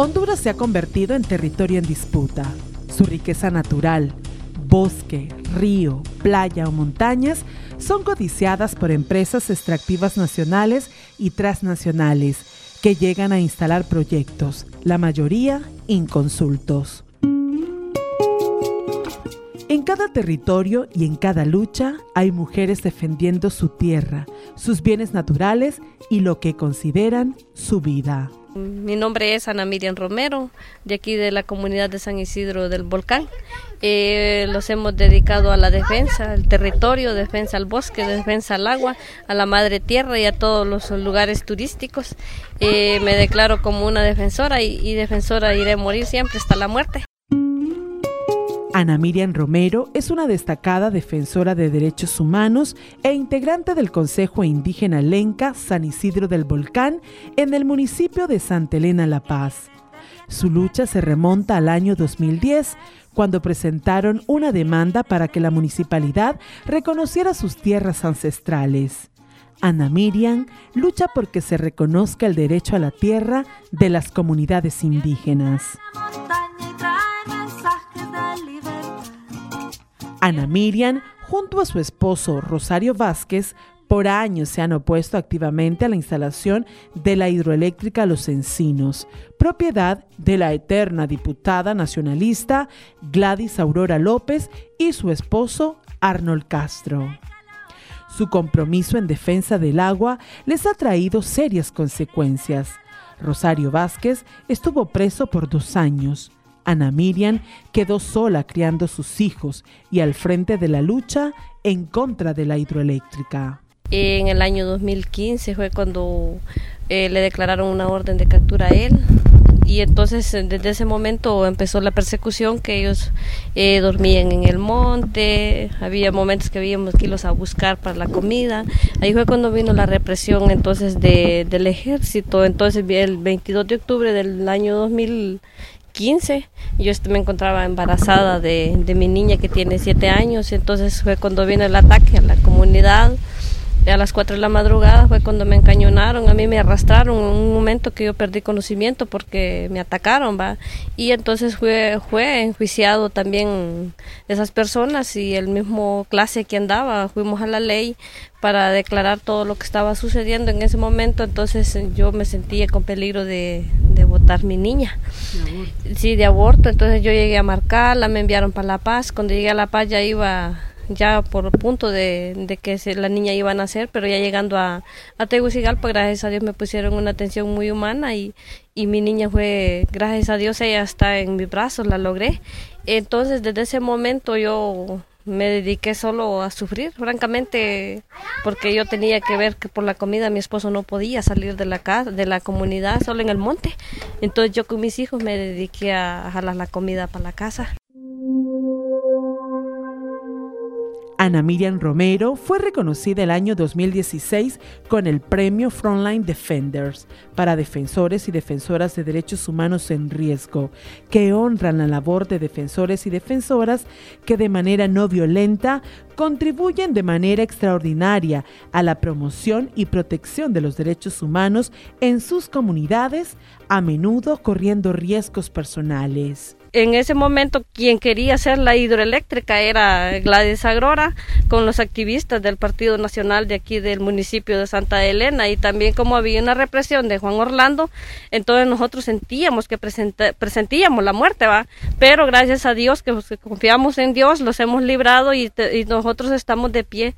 Honduras se ha convertido en territorio en disputa. Su riqueza natural, bosque, río, playa o montañas son codiciadas por empresas extractivas nacionales y transnacionales que llegan a instalar proyectos, la mayoría inconsultos. En cada territorio y en cada lucha hay mujeres defendiendo su tierra, sus bienes naturales y lo que consideran su vida. Mi nombre es Ana Miriam Romero, de aquí de la comunidad de San Isidro del Volcán. Eh, los hemos dedicado a la defensa, al territorio, defensa al bosque, defensa al agua, a la madre tierra y a todos los lugares turísticos. Eh, me declaro como una defensora y, y defensora iré a morir siempre hasta la muerte. Ana Miriam Romero es una destacada defensora de derechos humanos e integrante del Consejo Indígena Lenca San Isidro del Volcán en el municipio de Santa Elena La Paz. Su lucha se remonta al año 2010, cuando presentaron una demanda para que la municipalidad reconociera sus tierras ancestrales. Ana Miriam lucha porque se reconozca el derecho a la tierra de las comunidades indígenas. Ana Miriam, junto a su esposo Rosario Vázquez, por años se han opuesto activamente a la instalación de la hidroeléctrica Los Encinos, propiedad de la eterna diputada nacionalista Gladys Aurora López y su esposo Arnold Castro. Su compromiso en defensa del agua les ha traído serias consecuencias. Rosario Vázquez estuvo preso por dos años. Ana Miriam quedó sola criando sus hijos y al frente de la lucha en contra de la hidroeléctrica. En el año 2015 fue cuando eh, le declararon una orden de captura a él y entonces desde ese momento empezó la persecución que ellos eh, dormían en el monte, había momentos que habíamos que irlos a buscar para la comida, ahí fue cuando vino la represión entonces de, del ejército, entonces el 22 de octubre del año 2015 15. Yo me encontraba embarazada de, de mi niña que tiene 7 años. Entonces fue cuando vino el ataque a la comunidad a las 4 de la madrugada fue cuando me encañonaron, a mí me arrastraron en un momento que yo perdí conocimiento porque me atacaron, va. Y entonces fue, fue enjuiciado también esas personas y el mismo clase que andaba, fuimos a la ley para declarar todo lo que estaba sucediendo en ese momento, entonces yo me sentía con peligro de, de votar mi niña. Sí, de aborto, entonces yo llegué a marcarla, me enviaron para La Paz, cuando llegué a La Paz ya iba ya por punto de, que la niña iba a nacer, pero ya llegando a, a Tegucigalpa, gracias a Dios me pusieron una atención muy humana y, y mi niña fue, gracias a Dios, ella está en mis brazos, la logré. Entonces, desde ese momento yo me dediqué solo a sufrir, francamente, porque yo tenía que ver que por la comida mi esposo no podía salir de la casa, de la comunidad, solo en el monte. Entonces yo con mis hijos me dediqué a jalar la comida para la casa. Ana Miriam Romero fue reconocida el año 2016 con el premio Frontline Defenders para defensores y defensoras de derechos humanos en riesgo, que honran la labor de defensores y defensoras que de manera no violenta contribuyen de manera extraordinaria a la promoción y protección de los derechos humanos en sus comunidades, a menudo corriendo riesgos personales. En ese momento quien quería hacer la hidroeléctrica era Gladys Agrora con los activistas del Partido Nacional de aquí del municipio de Santa Elena. Y también como había una represión de Juan Orlando, entonces nosotros sentíamos que presentíamos la muerte, va, pero gracias a Dios que, confiamos en Dios, los hemos librado y nosotros estamos de pie.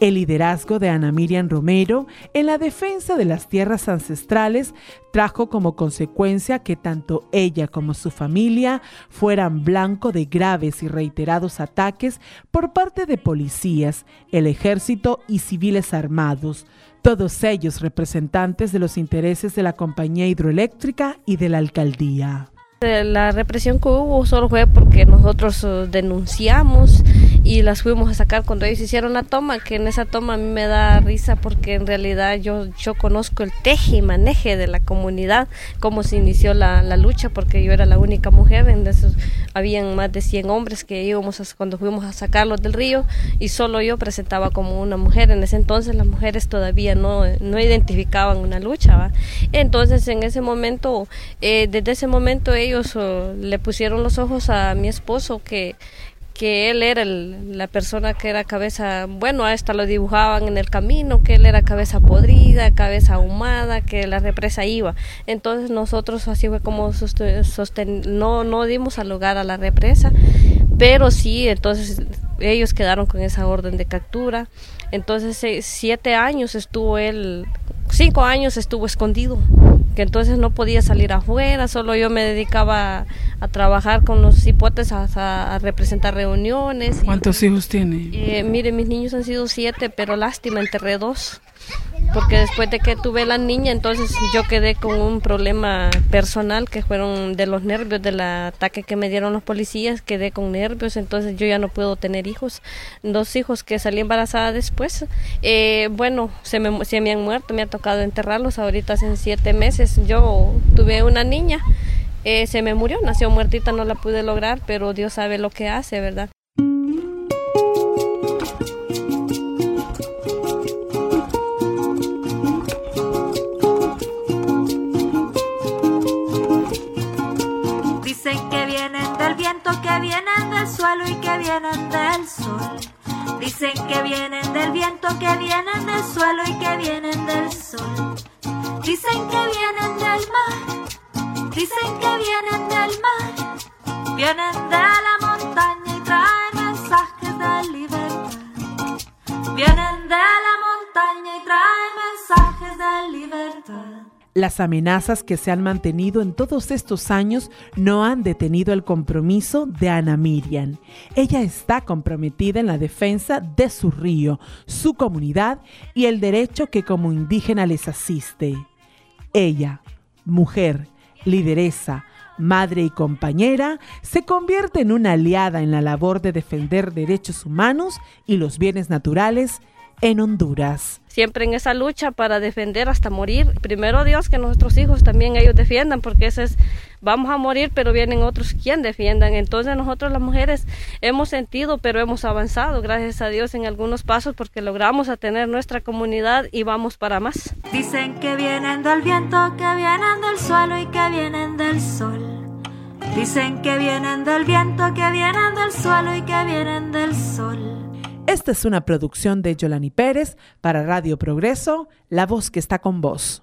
El liderazgo de Ana Miriam Romero en la defensa de las tierras ancestrales trajo como consecuencia que tanto ella como su familia fueran blanco de graves y reiterados ataques por parte de policías, el ejército y civiles armados, todos ellos representantes de los intereses de la compañía hidroeléctrica y de la alcaldía. La represión que hubo solo fue porque nosotros eh, denunciamos y las fuimos a sacar cuando ellos hicieron la toma, que en esa toma a mí me da risa porque en realidad yo, yo conozco el teje y maneje de la comunidad, cómo se inició la, la lucha, porque yo era la única mujer, en esos, habían más de 100 hombres que íbamos a, cuando fuimos a sacarlos del río y solo yo presentaba como una mujer, en ese entonces las mujeres todavía no, no identificaban una lucha, entonces en ese momento, eh, desde ese momento ellos oh, le pusieron los ojos a mi esposo que que él era la persona que era cabeza, bueno, hasta lo dibujaban en el camino, que él era cabeza podrida, cabeza ahumada, que la represa iba. Entonces nosotros así fue como sosten no, no dimos al lugar a la represa, pero sí, entonces ellos quedaron con esa orden de captura. Entonces siete años estuvo él, cinco años estuvo escondido que entonces no podía salir afuera, solo yo me dedicaba a, trabajar con los hipotes, a, representar reuniones. ¿Cuántos hijos tiene? Eh, mire, mis niños han sido siete, pero lástima, enterré dos porque después de que tuve la niña, entonces yo quedé con un problema personal que fueron de los nervios del ataque que me dieron los policías, quedé con nervios, entonces yo ya no puedo tener hijos. Dos hijos que salí embarazada después, eh, bueno, se me, se me han muerto, me ha tocado enterrarlos ahorita hace siete meses. Yo tuve una niña, eh, se me murió, nació muertita, no la pude lograr, pero Dios sabe lo que hace, ¿verdad? Y que vienen del sol. Dicen que vienen del viento, que vienen del suelo y que vienen del sol. Dicen que vienen del mar, dicen que vienen del mar. Vienen de la Las amenazas que se han mantenido en todos estos años no han detenido el compromiso de Ana Miriam. Ella está comprometida en la defensa de su río, su comunidad y el derecho que como indígena les asiste. Ella, mujer, lideresa, madre y compañera, se convierte en una aliada en la labor de defender derechos humanos y los bienes naturales en Honduras. Siempre en esa lucha para defender hasta morir. Primero Dios que nuestros hijos también ellos defiendan, porque ese es, vamos a morir, pero vienen otros quien defiendan. Entonces nosotros las mujeres hemos sentido, pero hemos avanzado, gracias a Dios, en algunos pasos, porque logramos a tener nuestra comunidad y vamos para más. Dicen que vienen del viento, que vienen del suelo y que vienen del sol. Dicen que vienen del viento, que vienen del suelo y que vienen del sol. Esta es una producción de Yolani Pérez para Radio Progreso, la voz que está con vos.